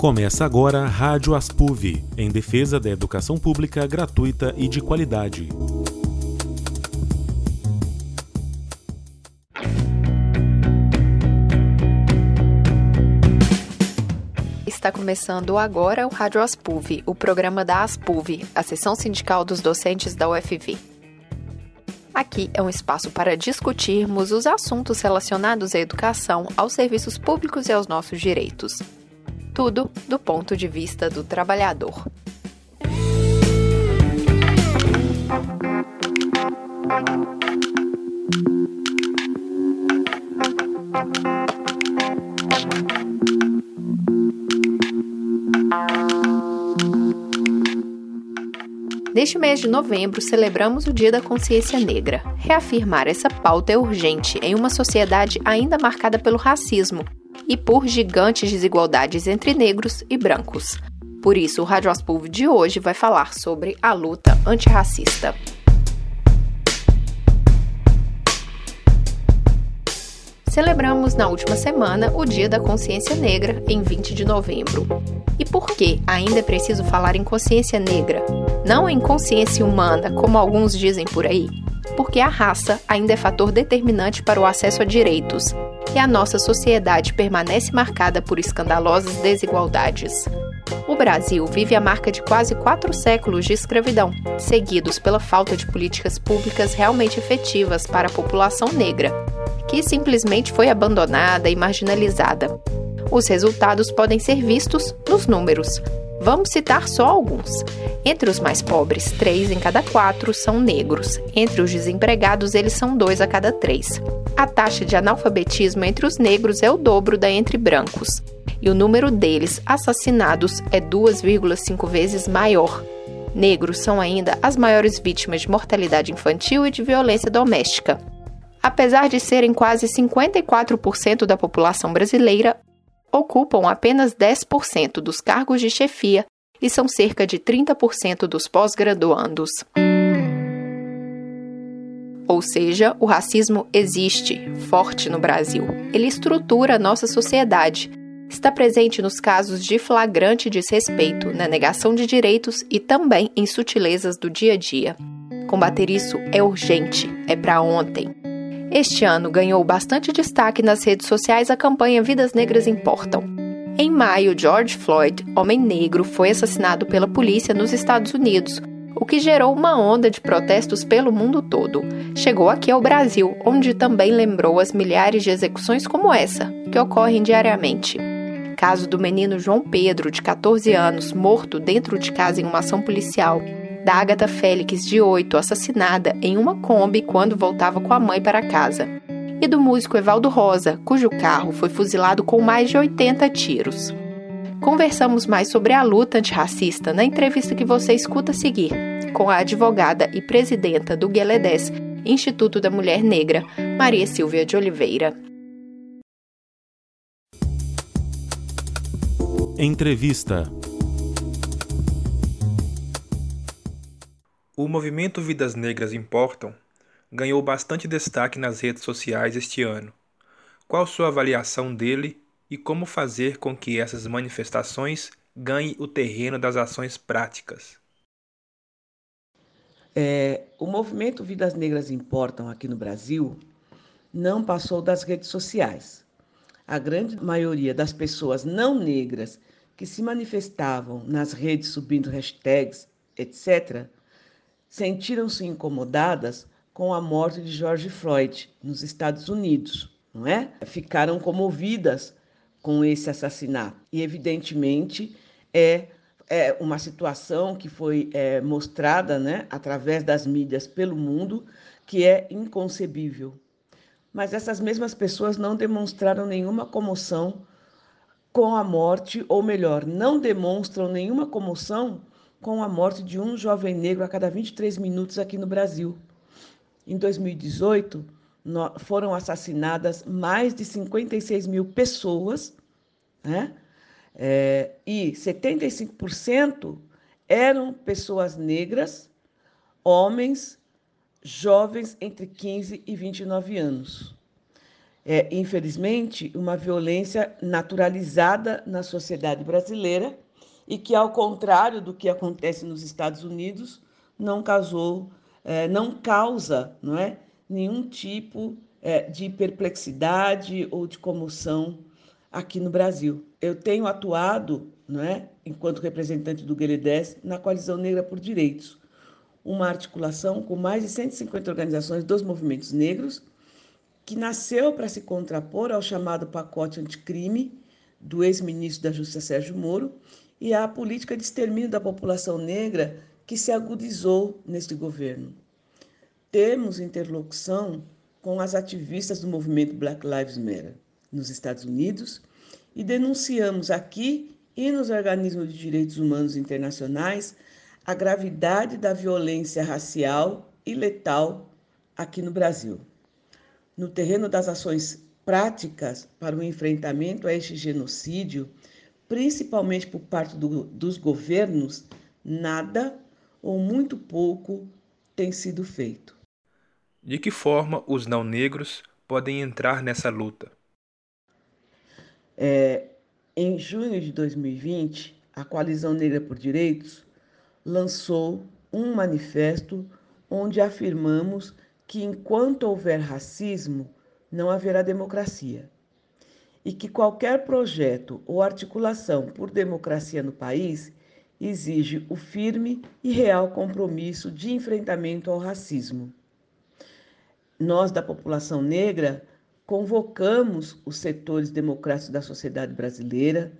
Começa agora a Rádio Aspuv, em defesa da educação pública gratuita e de qualidade. Está começando agora o Rádio Aspuv, o programa da Aspuv, a seção sindical dos docentes da UFV. Aqui é um espaço para discutirmos os assuntos relacionados à educação, aos serviços públicos e aos nossos direitos tudo do ponto de vista do trabalhador. Neste mês de novembro, celebramos o Dia da Consciência Negra. Reafirmar essa pauta é urgente em uma sociedade ainda marcada pelo racismo, e por gigantes desigualdades entre negros e brancos. Por isso, o Rádio Aspulv de hoje vai falar sobre a luta antirracista. Celebramos na última semana o Dia da Consciência Negra, em 20 de novembro. E por que ainda é preciso falar em consciência negra? Não em consciência humana, como alguns dizem por aí? Porque a raça ainda é fator determinante para o acesso a direitos, e a nossa sociedade permanece marcada por escandalosas desigualdades. O Brasil vive a marca de quase quatro séculos de escravidão, seguidos pela falta de políticas públicas realmente efetivas para a população negra, que simplesmente foi abandonada e marginalizada. Os resultados podem ser vistos nos números. Vamos citar só alguns. Entre os mais pobres, três em cada quatro são negros. Entre os desempregados, eles são dois a cada três. A taxa de analfabetismo entre os negros é o dobro da entre brancos. E o número deles assassinados é 2,5 vezes maior. Negros são ainda as maiores vítimas de mortalidade infantil e de violência doméstica. Apesar de serem quase 54% da população brasileira, ocupam apenas 10% dos cargos de chefia e são cerca de 30% dos pós-graduandos. Ou seja, o racismo existe, forte no Brasil. Ele estrutura nossa sociedade. Está presente nos casos de flagrante desrespeito, na negação de direitos e também em sutilezas do dia a dia. Combater isso é urgente, é para ontem. Este ano ganhou bastante destaque nas redes sociais a campanha Vidas Negras Importam. Em maio, George Floyd, homem negro, foi assassinado pela polícia nos Estados Unidos, o que gerou uma onda de protestos pelo mundo todo. Chegou aqui ao Brasil, onde também lembrou as milhares de execuções como essa, que ocorrem diariamente. Caso do menino João Pedro, de 14 anos, morto dentro de casa em uma ação policial, da Agatha Félix, de 8, assassinada em uma Kombi quando voltava com a mãe para casa, e do músico Evaldo Rosa, cujo carro foi fuzilado com mais de 80 tiros. Conversamos mais sobre a luta antirracista na entrevista que você escuta a seguir, com a advogada e presidenta do Gueledés, Instituto da Mulher Negra, Maria Silvia de Oliveira. Entrevista O movimento Vidas Negras Importam ganhou bastante destaque nas redes sociais este ano. Qual sua avaliação dele e como fazer com que essas manifestações ganhem o terreno das ações práticas? É, o movimento Vidas Negras Importam aqui no Brasil não passou das redes sociais. A grande maioria das pessoas não negras que se manifestavam nas redes subindo hashtags, etc., sentiram-se incomodadas com a morte de George Floyd nos Estados Unidos, não é? Ficaram comovidas com esse assassinato. E, evidentemente, é, é uma situação que foi é, mostrada né, através das mídias pelo mundo que é inconcebível. Mas essas mesmas pessoas não demonstraram nenhuma comoção com a morte, ou melhor, não demonstram nenhuma comoção com a morte de um jovem negro a cada 23 minutos aqui no Brasil. Em 2018, foram assassinadas mais de 56 mil pessoas, né? É, e 75% eram pessoas negras, homens, jovens entre 15 e 29 anos. é, infelizmente, uma violência naturalizada na sociedade brasileira e que, ao contrário do que acontece nos Estados Unidos, não causou, é, não causa, não é, nenhum tipo é, de perplexidade ou de comoção aqui no Brasil. Eu tenho atuado, não é, enquanto representante do Gueledés, na Coalizão Negra por Direitos, uma articulação com mais de 150 organizações dos movimentos negros, que nasceu para se contrapor ao chamado pacote anticrime do ex-ministro da Justiça Sérgio Moro e à política de extermínio da população negra que se agudizou neste governo. Temos interlocução com as ativistas do movimento Black Lives Matter nos Estados Unidos e denunciamos aqui e nos organismos de direitos humanos internacionais a gravidade da violência racial e letal aqui no Brasil. No terreno das ações práticas para o enfrentamento a este genocídio, principalmente por parte do, dos governos, nada ou muito pouco tem sido feito. De que forma os não negros podem entrar nessa luta? É, em junho de 2020, a Coalizão Negra por Direitos lançou um manifesto onde afirmamos que enquanto houver racismo, não haverá democracia. E que qualquer projeto ou articulação por democracia no país exige o firme e real compromisso de enfrentamento ao racismo. Nós, da população negra, convocamos os setores democráticos da sociedade brasileira,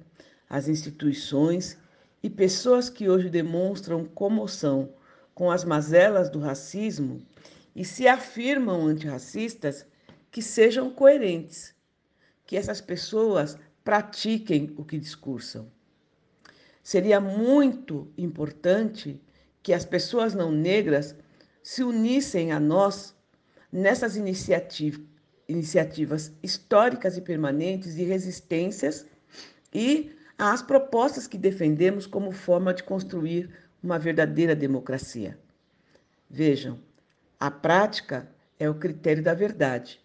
as instituições e pessoas que hoje demonstram comoção com as mazelas do racismo e se afirmam antirracistas que sejam coerentes, que essas pessoas pratiquem o que discursam. Seria muito importante que as pessoas não negras se unissem a nós nessas iniciativas, iniciativas históricas e permanentes de resistências e às propostas que defendemos como forma de construir uma verdadeira democracia. Vejam, a prática é o critério da verdade.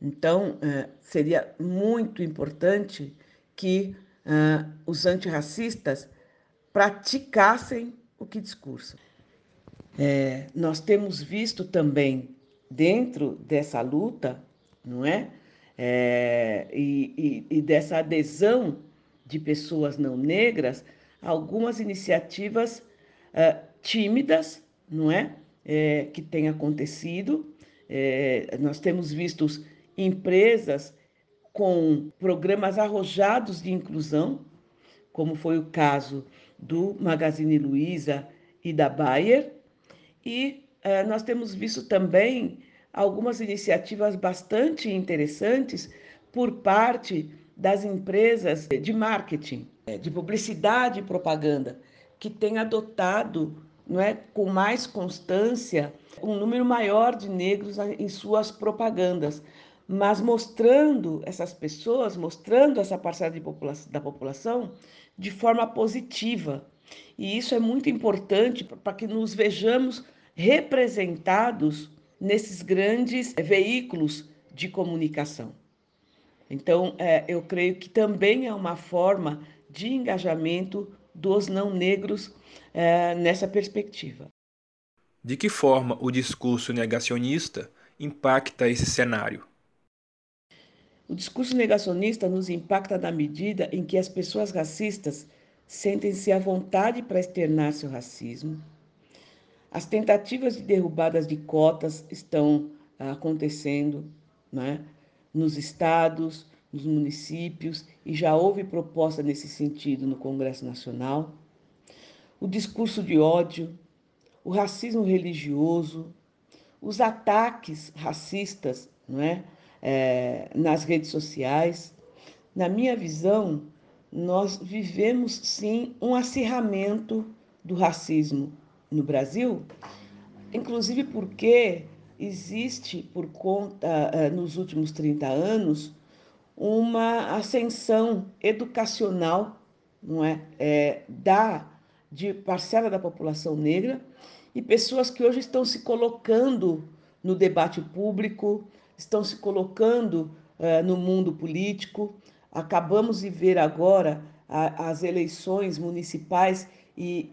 Então, eh, seria muito importante que uh, os antirracistas praticassem o que discursam. É, nós temos visto também dentro dessa luta, não é? é e, e, e, dessa adesão de pessoas não negras, algumas iniciativas uh, tímidas, não é? é? que têm acontecido. É, nós temos visto empresas com programas arrojados de inclusão, como foi o caso do Magazine Luiza e da Bayer, e eh, nós temos visto também algumas iniciativas bastante interessantes por parte das empresas de marketing, eh, de publicidade e propaganda, que têm adotado não é, com mais constância um número maior de negros em suas propagandas, mas mostrando essas pessoas, mostrando essa parcela população, da população de forma positiva. E isso é muito importante para que nos vejamos representados nesses grandes veículos de comunicação. Então, é, eu creio que também é uma forma de engajamento dos não negros é, nessa perspectiva. De que forma o discurso negacionista impacta esse cenário? O discurso negacionista nos impacta na medida em que as pessoas racistas sentem-se à vontade para externar seu racismo. As tentativas de derrubadas de cotas estão ah, acontecendo né, nos estados, nos municípios, e já houve proposta nesse sentido no Congresso Nacional. O discurso de ódio, o racismo religioso, os ataques racistas, não é? É, nas redes sociais. Na minha visão, nós vivemos sim um acirramento do racismo no Brasil, inclusive porque existe, por conta, é, nos últimos 30 anos, uma ascensão educacional não é, é da de parcela da população negra e pessoas que hoje estão se colocando no debate público, estão se colocando uh, no mundo político. Acabamos de ver agora a, as eleições municipais e,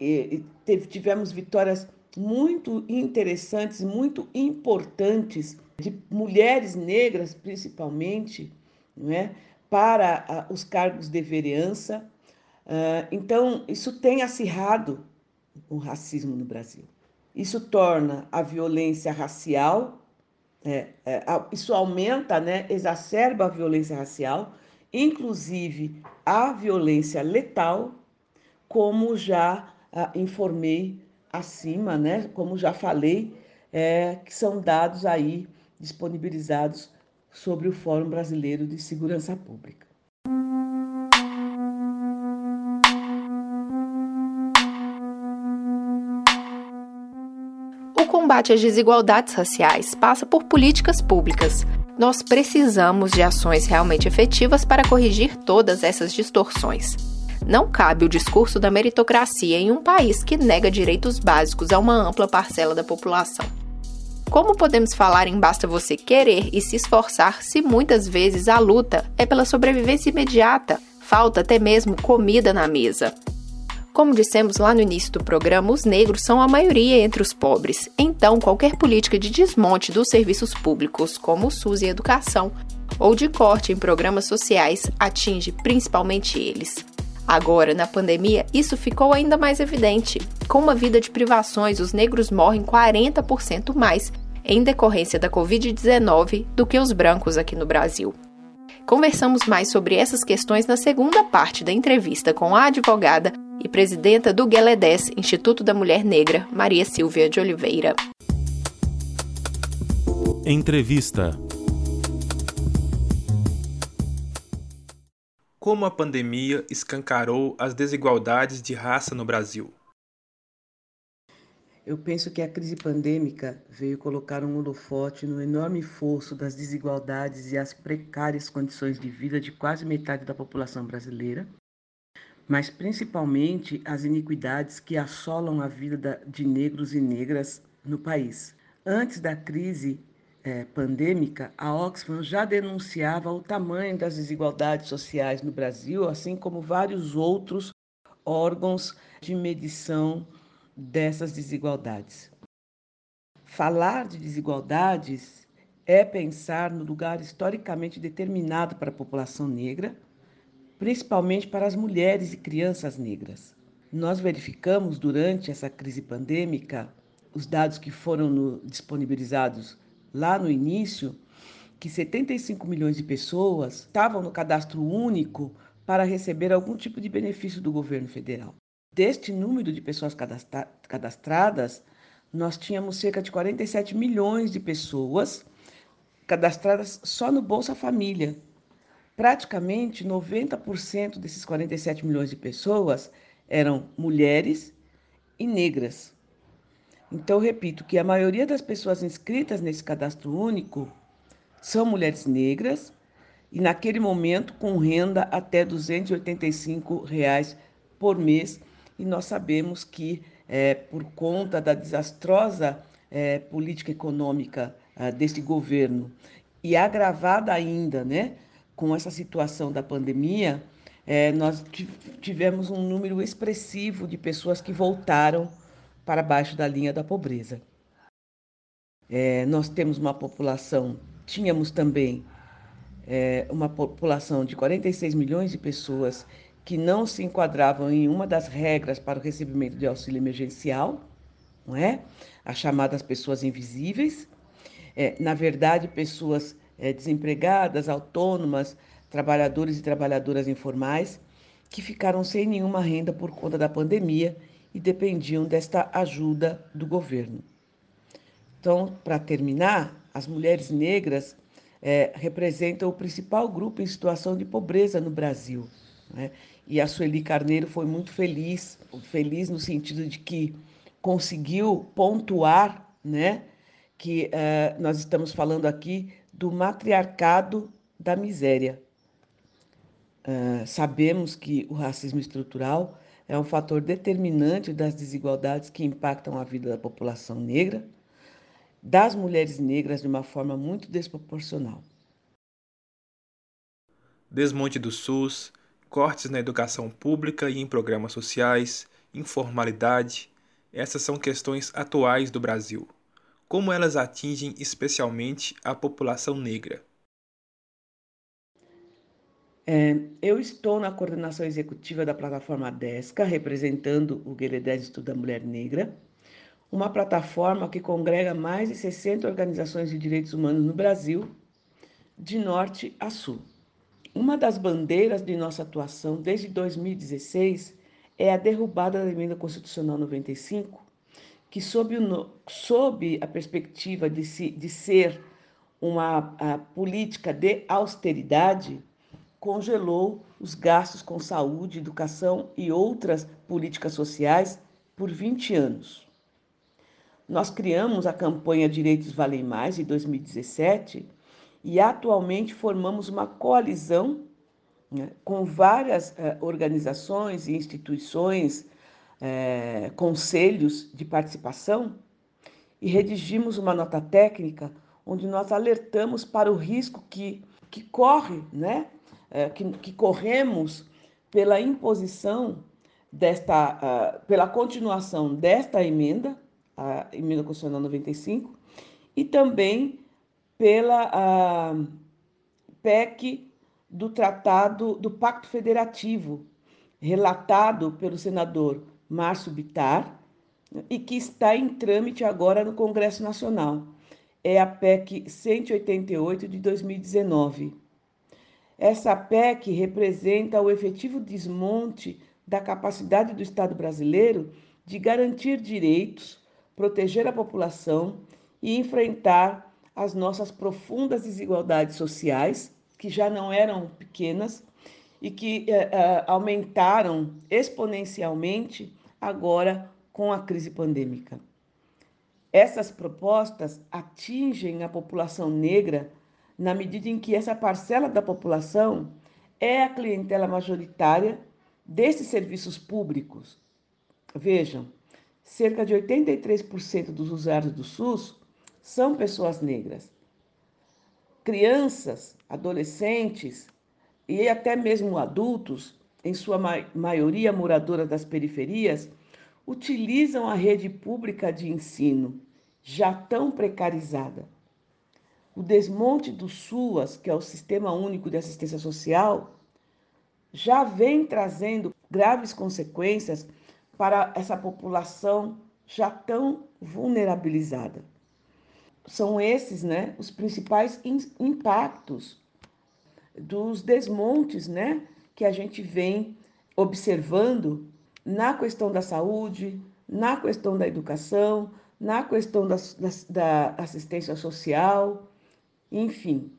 e, e tivemos vitórias muito interessantes, muito importantes de mulheres negras, principalmente, não é? para os cargos de vereança. Ah, então, isso tem acirrado o racismo no Brasil. Isso torna a violência racial, é, é, isso aumenta, né, exacerba a violência racial, inclusive a violência letal, como já ah, informei acima, né, como já falei, é, que são dados aí disponibilizados sobre o Fórum Brasileiro de Segurança Pública. Combate às desigualdades raciais passa por políticas públicas. Nós precisamos de ações realmente efetivas para corrigir todas essas distorções. Não cabe o discurso da meritocracia em um país que nega direitos básicos a uma ampla parcela da população. Como podemos falar em basta você querer e se esforçar se muitas vezes a luta é pela sobrevivência imediata? Falta até mesmo comida na mesa. Como dissemos lá no início do programa, os negros são a maioria entre os pobres. Então, qualquer política de desmonte dos serviços públicos, como o SUS e educação, ou de corte em programas sociais, atinge principalmente eles. Agora, na pandemia, isso ficou ainda mais evidente. Com uma vida de privações, os negros morrem 40% mais em decorrência da Covid-19 do que os brancos aqui no Brasil. Conversamos mais sobre essas questões na segunda parte da entrevista com a advogada e presidenta do Gueledés, Instituto da Mulher Negra, Maria Silvia de Oliveira. Entrevista Como a pandemia escancarou as desigualdades de raça no Brasil? Eu penso que a crise pandêmica veio colocar um holofote no enorme fosso das desigualdades e as precárias condições de vida de quase metade da população brasileira, mas principalmente as iniquidades que assolam a vida de negros e negras no país. Antes da crise é, pandêmica, a Oxfam já denunciava o tamanho das desigualdades sociais no Brasil, assim como vários outros órgãos de medição dessas desigualdades. Falar de desigualdades é pensar no lugar historicamente determinado para a população negra, principalmente para as mulheres e crianças negras. Nós verificamos durante essa crise pandêmica, os dados que foram no, disponibilizados lá no início, que 75 milhões de pessoas estavam no cadastro único para receber algum tipo de benefício do governo federal. Deste número de pessoas cadastradas, nós tínhamos cerca de 47 milhões de pessoas cadastradas só no Bolsa Família. Praticamente 90% desses 47 milhões de pessoas eram mulheres e negras. Então, repito que a maioria das pessoas inscritas nesse cadastro único são mulheres negras e, naquele momento, com renda até 285 reais por mês e nós sabemos que, é, por conta da desastrosa é, política econômica é, deste governo e agravada ainda né, com essa situação da pandemia, é, nós tivemos um número expressivo de pessoas que voltaram para baixo da linha da pobreza. É, nós temos uma população, tínhamos também é, uma população de 46 milhões de pessoas que não se enquadravam em uma das regras para o recebimento de auxílio emergencial, não é? As chamadas pessoas invisíveis. É, na verdade, pessoas é, desempregadas, autônomas, trabalhadores e trabalhadoras informais, que ficaram sem nenhuma renda por conta da pandemia e dependiam desta ajuda do governo. Então, para terminar, as mulheres negras é, representam o principal grupo em situação de pobreza no Brasil. Né? E a Sueli Carneiro foi muito feliz, feliz no sentido de que conseguiu pontuar, né, que uh, nós estamos falando aqui do matriarcado da miséria. Uh, sabemos que o racismo estrutural é um fator determinante das desigualdades que impactam a vida da população negra, das mulheres negras de uma forma muito desproporcional. desmonte do SUS, cortes na educação pública e em programas sociais, informalidade, essas são questões atuais do Brasil. Como elas atingem especialmente a população negra? É, eu estou na coordenação executiva da plataforma DESCA, representando o Guerreiro Estudo da Mulher Negra, uma plataforma que congrega mais de 60 organizações de direitos humanos no Brasil, de norte a sul. Uma das bandeiras de nossa atuação desde 2016 é a derrubada da Emenda Constitucional 95, que, sob, o, sob a perspectiva de, de ser uma política de austeridade, congelou os gastos com saúde, educação e outras políticas sociais por 20 anos. Nós criamos a campanha Direitos Valem Mais em 2017 e atualmente formamos uma coalizão né, com várias eh, organizações e instituições, eh, conselhos de participação e redigimos uma nota técnica onde nós alertamos para o risco que, que corre, né, é, que, que, corremos pela imposição desta, uh, pela continuação desta emenda, a emenda constitucional 95, e também pela uh, PEC do Tratado do Pacto Federativo, relatado pelo senador Márcio Bitar, e que está em trâmite agora no Congresso Nacional. É a PEC 188 de 2019. Essa PEC representa o efetivo desmonte da capacidade do Estado brasileiro de garantir direitos, proteger a população e enfrentar as nossas profundas desigualdades sociais, que já não eram pequenas e que eh, eh, aumentaram exponencialmente agora com a crise pandêmica. Essas propostas atingem a população negra na medida em que essa parcela da população é a clientela majoritária desses serviços públicos. Vejam, cerca de 83% dos usuários do SUS são pessoas negras. Crianças, adolescentes e até mesmo adultos, em sua maioria moradoras das periferias, utilizam a rede pública de ensino, já tão precarizada. O desmonte do SUAS, que é o Sistema Único de Assistência Social, já vem trazendo graves consequências para essa população já tão vulnerabilizada. São esses, né, os principais impactos dos desmontes, né, que a gente vem observando na questão da saúde, na questão da educação, na questão da, da, da assistência social, enfim,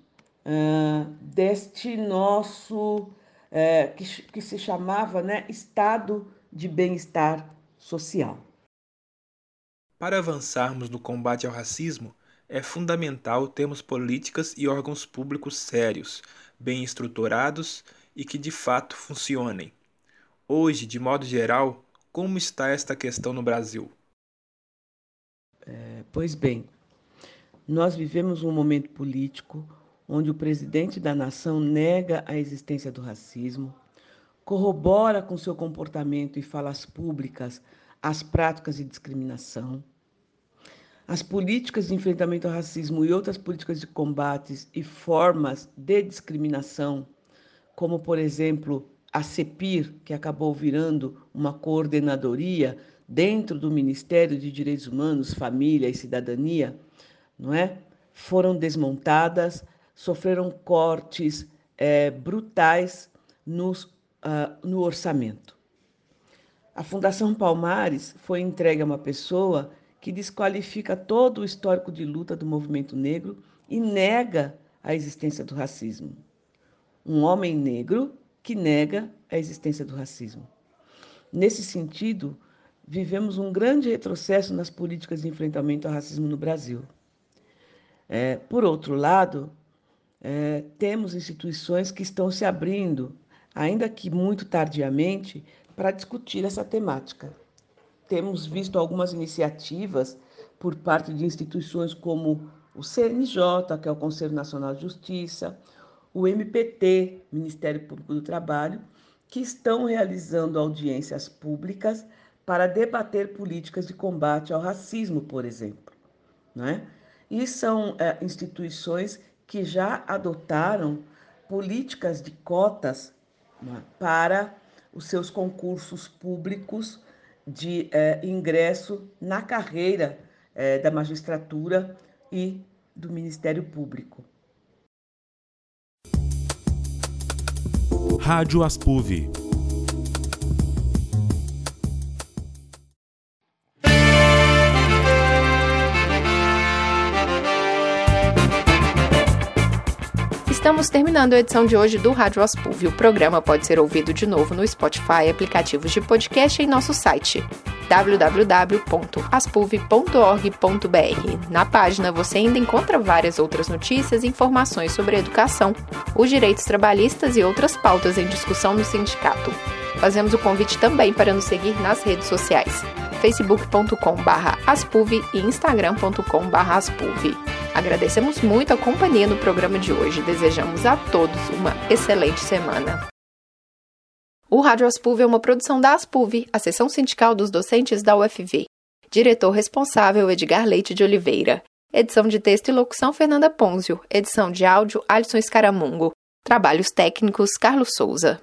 uh, deste nosso, uh, que, que se chamava né, estado de bem-estar social. Para avançarmos no combate ao racismo, é fundamental termos políticas e órgãos públicos sérios, bem estruturados e que de fato funcionem. Hoje, de modo geral, como está esta questão no Brasil? É, pois bem, nós vivemos um momento político onde o presidente da nação nega a existência do racismo, corrobora com seu comportamento e falas públicas as práticas de discriminação. As políticas de enfrentamento ao racismo e outras políticas de combates e formas de discriminação, como, por exemplo, a CEPIR, que acabou virando uma coordenadoria dentro do Ministério de Direitos Humanos, Família e Cidadania, não é? Foram desmontadas, sofreram cortes é, brutais nos, uh, no orçamento. A Fundação Palmares foi entregue a uma pessoa que desqualifica todo o histórico de luta do movimento negro e nega a existência do racismo. Um homem negro que nega a existência do racismo. Nesse sentido, vivemos um grande retrocesso nas políticas de enfrentamento ao racismo no Brasil. É, por outro lado, é, temos instituições que estão se abrindo, ainda que muito tardiamente, para discutir essa temática. Temos visto algumas iniciativas por parte de instituições como o CNJ, que é o Conselho Nacional de Justiça, o MPT, Ministério Público do Trabalho, que estão realizando audiências públicas para debater políticas de combate ao racismo, por exemplo. Né? E são é, instituições que já adotaram políticas de cotas né, para os seus concursos públicos de é, ingresso na carreira é, da magistratura e do Ministério Público. Rádio Aspuv Estamos terminando a edição de hoje do Rádio Aspuv. O programa pode ser ouvido de novo no Spotify, aplicativos de podcast e em nosso site www.aspuv.org.br. Na página você ainda encontra várias outras notícias e informações sobre a educação, os direitos trabalhistas e outras pautas em discussão no sindicato. Fazemos o convite também para nos seguir nas redes sociais facebook.com/aspuv e instagram.com/aspuv. Agradecemos muito a companhia no programa de hoje. Desejamos a todos uma excelente semana. O Rádio Aspuv é uma produção da Aspuv, a seção sindical dos docentes da UFV. Diretor responsável Edgar Leite de Oliveira. Edição de texto e locução Fernanda Ponzio. Edição de áudio Alisson Escaramungo. Trabalhos técnicos Carlos Souza.